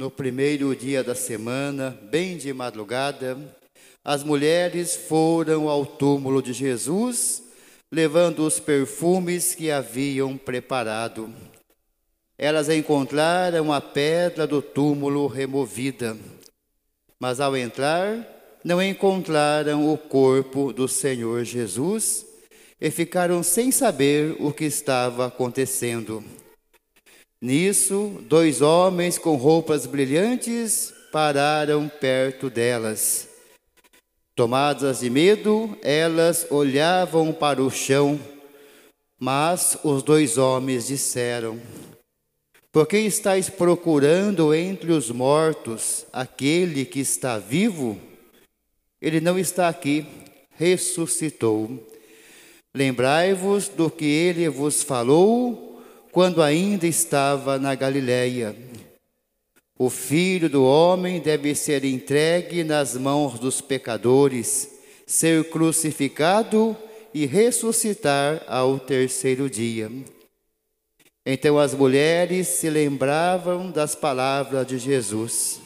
No primeiro dia da semana, bem de madrugada, as mulheres foram ao túmulo de Jesus, levando os perfumes que haviam preparado. Elas encontraram a pedra do túmulo removida, mas ao entrar, não encontraram o corpo do Senhor Jesus e ficaram sem saber o que estava acontecendo. Nisso, dois homens com roupas brilhantes pararam perto delas. Tomadas de medo, elas olhavam para o chão, mas os dois homens disseram: Por que estáis procurando entre os mortos aquele que está vivo? Ele não está aqui, ressuscitou. Lembrai-vos do que ele vos falou quando ainda estava na Galiléia. O filho do homem deve ser entregue nas mãos dos pecadores, ser crucificado e ressuscitar ao terceiro dia. Então as mulheres se lembravam das palavras de Jesus.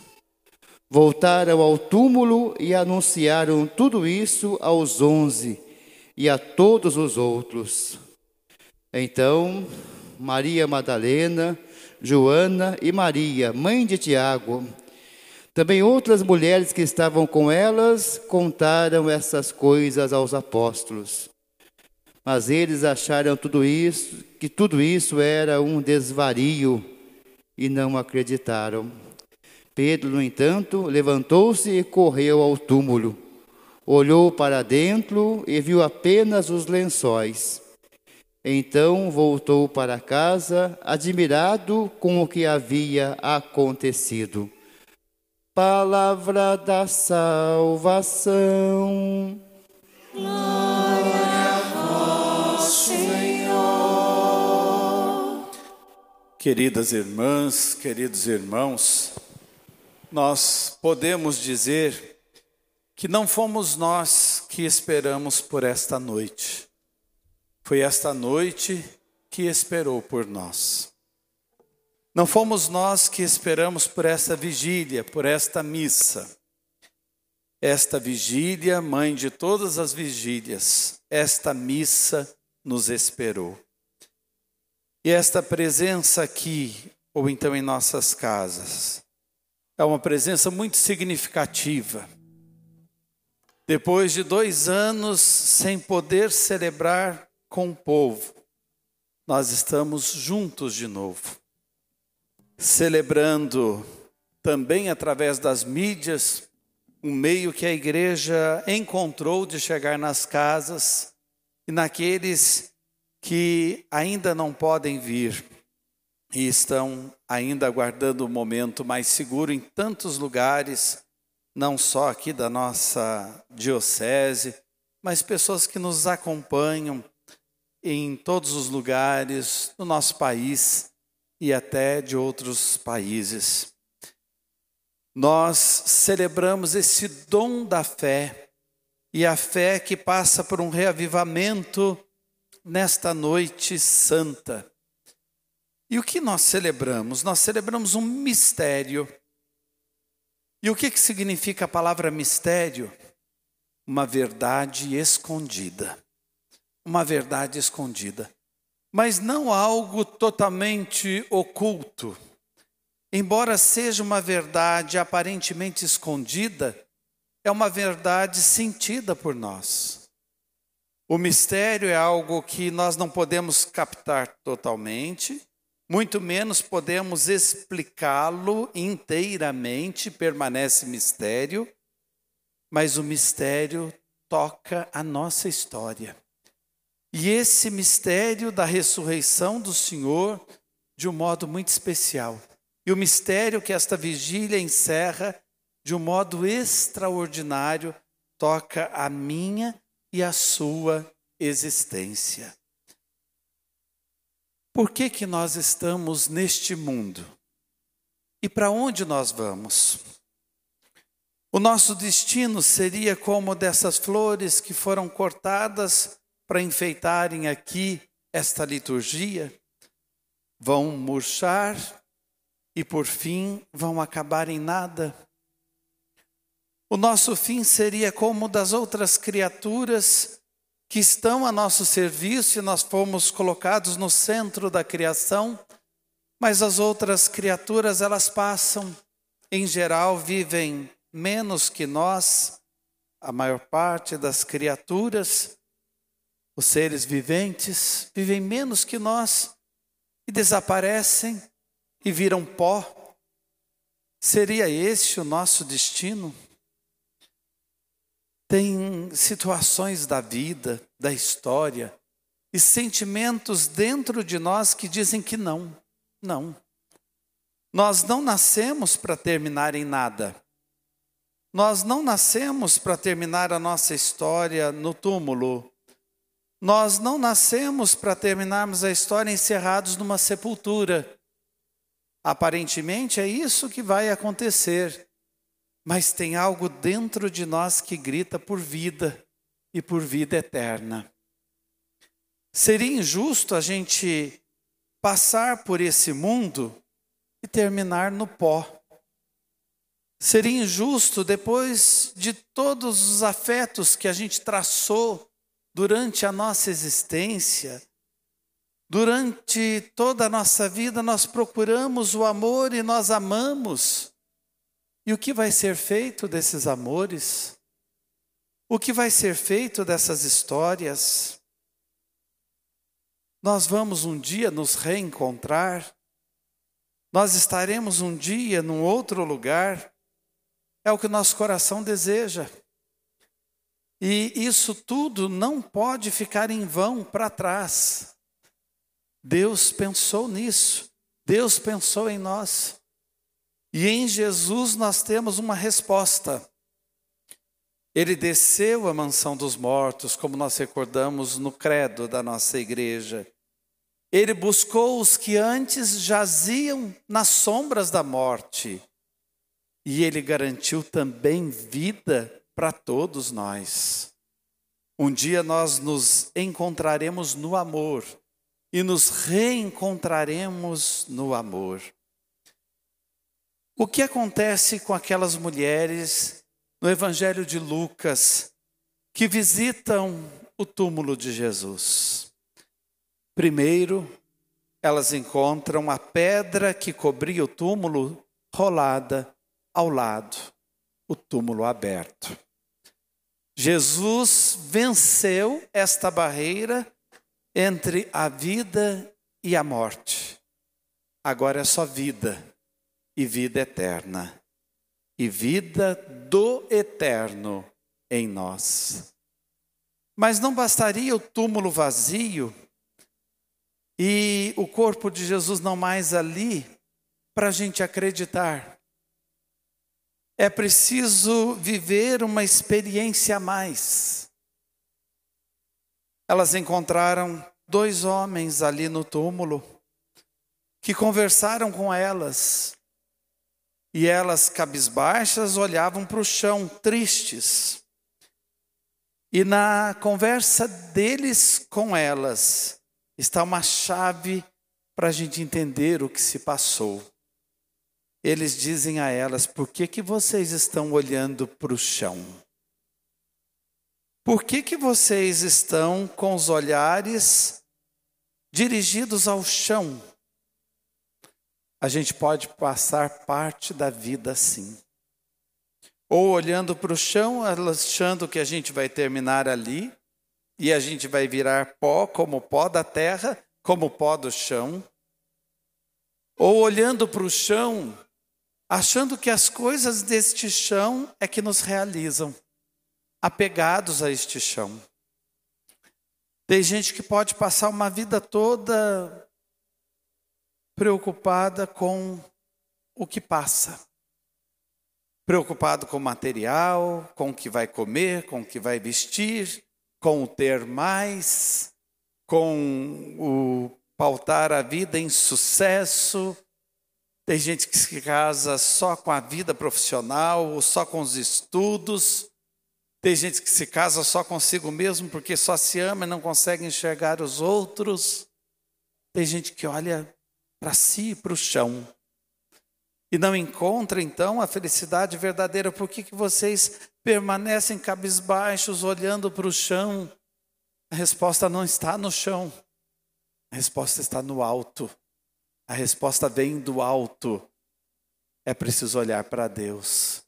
Voltaram ao túmulo e anunciaram tudo isso aos onze e a todos os outros. Então Maria Madalena, Joana e Maria, mãe de Tiago. Também outras mulheres que estavam com elas contaram essas coisas aos apóstolos. Mas eles acharam tudo isso, que tudo isso era um desvario e não acreditaram. Pedro, no entanto, levantou-se e correu ao túmulo. Olhou para dentro e viu apenas os lençóis então voltou para casa, admirado com o que havia acontecido. Palavra da salvação. Glória a vós, Senhor. Queridas irmãs, queridos irmãos, nós podemos dizer que não fomos nós que esperamos por esta noite foi esta noite que esperou por nós. Não fomos nós que esperamos por esta vigília, por esta missa. Esta vigília, mãe de todas as vigílias, esta missa nos esperou. E esta presença aqui, ou então em nossas casas, é uma presença muito significativa. Depois de dois anos sem poder celebrar com o povo, nós estamos juntos de novo, celebrando também através das mídias, um meio que a igreja encontrou de chegar nas casas e naqueles que ainda não podem vir e estão ainda aguardando o momento mais seguro em tantos lugares, não só aqui da nossa diocese, mas pessoas que nos acompanham em todos os lugares do nosso país e até de outros países. Nós celebramos esse dom da fé e a fé que passa por um reavivamento nesta noite santa. E o que nós celebramos? Nós celebramos um mistério. E o que, que significa a palavra mistério? Uma verdade escondida uma verdade escondida, mas não algo totalmente oculto. Embora seja uma verdade aparentemente escondida, é uma verdade sentida por nós. O mistério é algo que nós não podemos captar totalmente, muito menos podemos explicá-lo inteiramente, permanece mistério, mas o mistério toca a nossa história. E esse mistério da ressurreição do Senhor, de um modo muito especial. E o mistério que esta vigília encerra, de um modo extraordinário, toca a minha e a sua existência. Por que, que nós estamos neste mundo? E para onde nós vamos? O nosso destino seria como dessas flores que foram cortadas para enfeitarem aqui esta liturgia, vão murchar e por fim vão acabar em nada. O nosso fim seria como das outras criaturas que estão a nosso serviço e nós fomos colocados no centro da criação, mas as outras criaturas elas passam, em geral vivem menos que nós, a maior parte das criaturas, os seres viventes vivem menos que nós e desaparecem e viram pó. Seria este o nosso destino? Tem situações da vida, da história e sentimentos dentro de nós que dizem que não, não. Nós não nascemos para terminar em nada. Nós não nascemos para terminar a nossa história no túmulo. Nós não nascemos para terminarmos a história encerrados numa sepultura. Aparentemente é isso que vai acontecer mas tem algo dentro de nós que grita por vida e por vida eterna. Seria injusto a gente passar por esse mundo e terminar no pó. Seria injusto, depois de todos os afetos que a gente traçou durante a nossa existência, durante toda a nossa vida, nós procuramos o amor e nós amamos. E o que vai ser feito desses amores? O que vai ser feito dessas histórias? Nós vamos um dia nos reencontrar, nós estaremos um dia num outro lugar, é o que nosso coração deseja. E isso tudo não pode ficar em vão para trás. Deus pensou nisso, Deus pensou em nós. E em Jesus nós temos uma resposta. Ele desceu à mansão dos mortos, como nós recordamos no credo da nossa igreja. Ele buscou os que antes jaziam nas sombras da morte. E ele garantiu também vida para todos nós. Um dia nós nos encontraremos no amor e nos reencontraremos no amor. O que acontece com aquelas mulheres no Evangelho de Lucas que visitam o túmulo de Jesus? Primeiro, elas encontram a pedra que cobria o túmulo rolada ao lado, o túmulo aberto. Jesus venceu esta barreira entre a vida e a morte. Agora é só vida e vida eterna, e vida do eterno em nós. Mas não bastaria o túmulo vazio e o corpo de Jesus não mais ali para a gente acreditar. É preciso viver uma experiência a mais. Elas encontraram dois homens ali no túmulo que conversaram com elas e elas, cabisbaixas, olhavam para o chão, tristes. E na conversa deles com elas está uma chave para a gente entender o que se passou. Eles dizem a elas: por que, que vocês estão olhando para o chão? Por que, que vocês estão com os olhares dirigidos ao chão? a gente pode passar parte da vida assim. Ou olhando para o chão, achando que a gente vai terminar ali, e a gente vai virar pó, como pó da terra, como pó do chão. ou olhando para o chão, achando que as coisas deste chão é que nos realizam, apegados a este chão. Tem gente que pode passar uma vida toda preocupada com o que passa. Preocupado com o material, com o que vai comer, com o que vai vestir, com o ter mais, com o pautar a vida em sucesso. Tem gente que se casa só com a vida profissional ou só com os estudos. Tem gente que se casa só consigo mesmo porque só se ama e não consegue enxergar os outros. Tem gente que olha para si e para o chão e não encontra então a felicidade verdadeira. Por que, que vocês permanecem cabisbaixos, olhando para o chão? A resposta não está no chão, a resposta está no alto. A resposta vem do alto. É preciso olhar para Deus.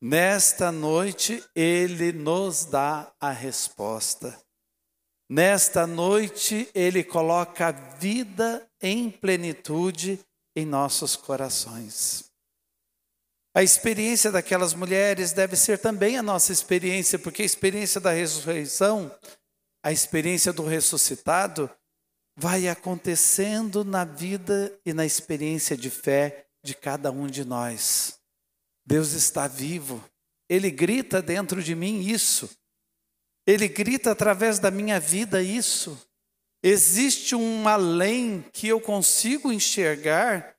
Nesta noite, Ele nos dá a resposta. Nesta noite, Ele coloca a vida em plenitude em nossos corações. A experiência daquelas mulheres deve ser também a nossa experiência, porque a experiência da ressurreição, a experiência do ressuscitado, vai acontecendo na vida e na experiência de fé de cada um de nós. Deus está vivo, Ele grita dentro de mim isso, Ele grita através da minha vida isso. Existe um além que eu consigo enxergar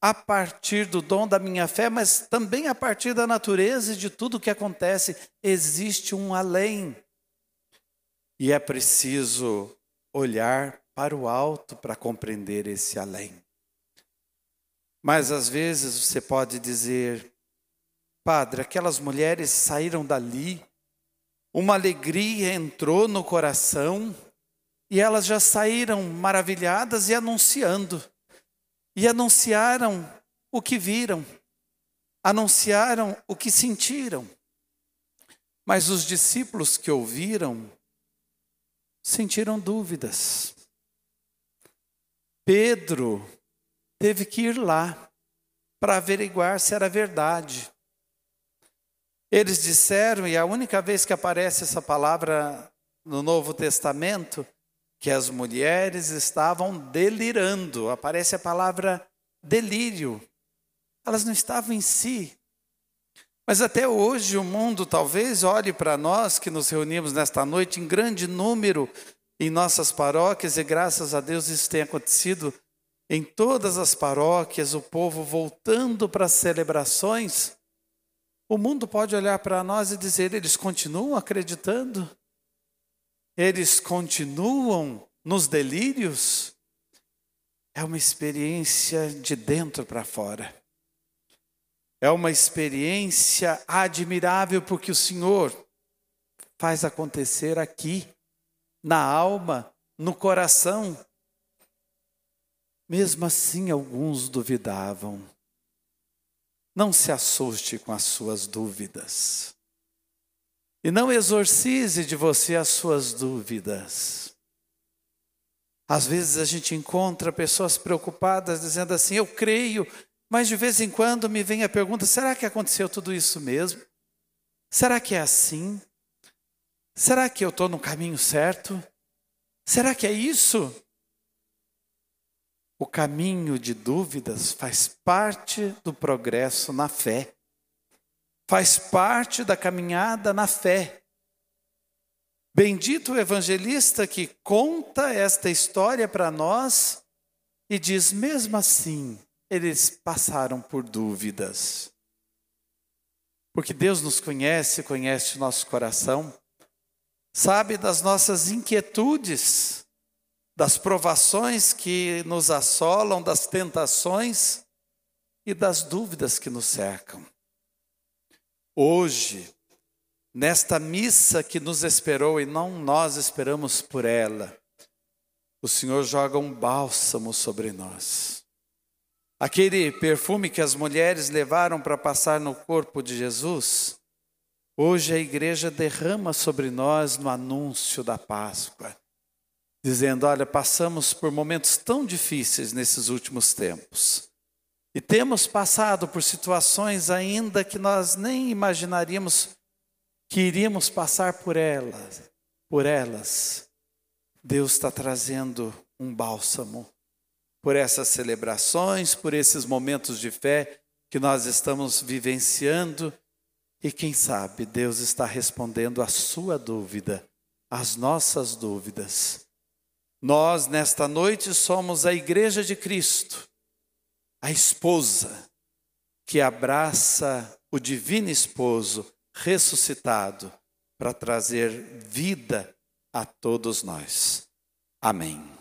a partir do dom da minha fé, mas também a partir da natureza e de tudo que acontece. Existe um além. E é preciso olhar para o alto para compreender esse além. Mas às vezes você pode dizer, Padre, aquelas mulheres saíram dali, uma alegria entrou no coração e elas já saíram maravilhadas e anunciando. E anunciaram o que viram, anunciaram o que sentiram. Mas os discípulos que ouviram sentiram dúvidas. Pedro teve que ir lá para averiguar se era verdade. Eles disseram, e a única vez que aparece essa palavra no Novo Testamento, que as mulheres estavam delirando. Aparece a palavra delírio. Elas não estavam em si. Mas até hoje o mundo talvez olhe para nós que nos reunimos nesta noite em grande número em nossas paróquias, e graças a Deus isso tem acontecido em todas as paróquias, o povo voltando para as celebrações. O mundo pode olhar para nós e dizer: eles continuam acreditando? Eles continuam nos delírios? É uma experiência de dentro para fora. É uma experiência admirável porque o Senhor faz acontecer aqui na alma, no coração. Mesmo assim, alguns duvidavam. Não se assuste com as suas dúvidas. E não exorcize de você as suas dúvidas. Às vezes a gente encontra pessoas preocupadas dizendo assim: Eu creio, mas de vez em quando me vem a pergunta: será que aconteceu tudo isso mesmo? Será que é assim? Será que eu estou no caminho certo? Será que é isso? O caminho de dúvidas faz parte do progresso na fé, faz parte da caminhada na fé. Bendito o evangelista que conta esta história para nós e diz: mesmo assim, eles passaram por dúvidas. Porque Deus nos conhece, conhece o nosso coração sabe das nossas inquietudes, das provações que nos assolam, das tentações e das dúvidas que nos cercam. Hoje, nesta missa que nos esperou e não nós esperamos por ela, o Senhor joga um bálsamo sobre nós. Aquele perfume que as mulheres levaram para passar no corpo de Jesus, Hoje a igreja derrama sobre nós no anúncio da Páscoa, dizendo: olha, passamos por momentos tão difíceis nesses últimos tempos. E temos passado por situações ainda que nós nem imaginaríamos que iríamos passar por elas, por elas. Deus está trazendo um bálsamo por essas celebrações, por esses momentos de fé que nós estamos vivenciando. E quem sabe Deus está respondendo a sua dúvida, as nossas dúvidas. Nós, nesta noite, somos a Igreja de Cristo, a esposa que abraça o Divino Esposo ressuscitado para trazer vida a todos nós. Amém.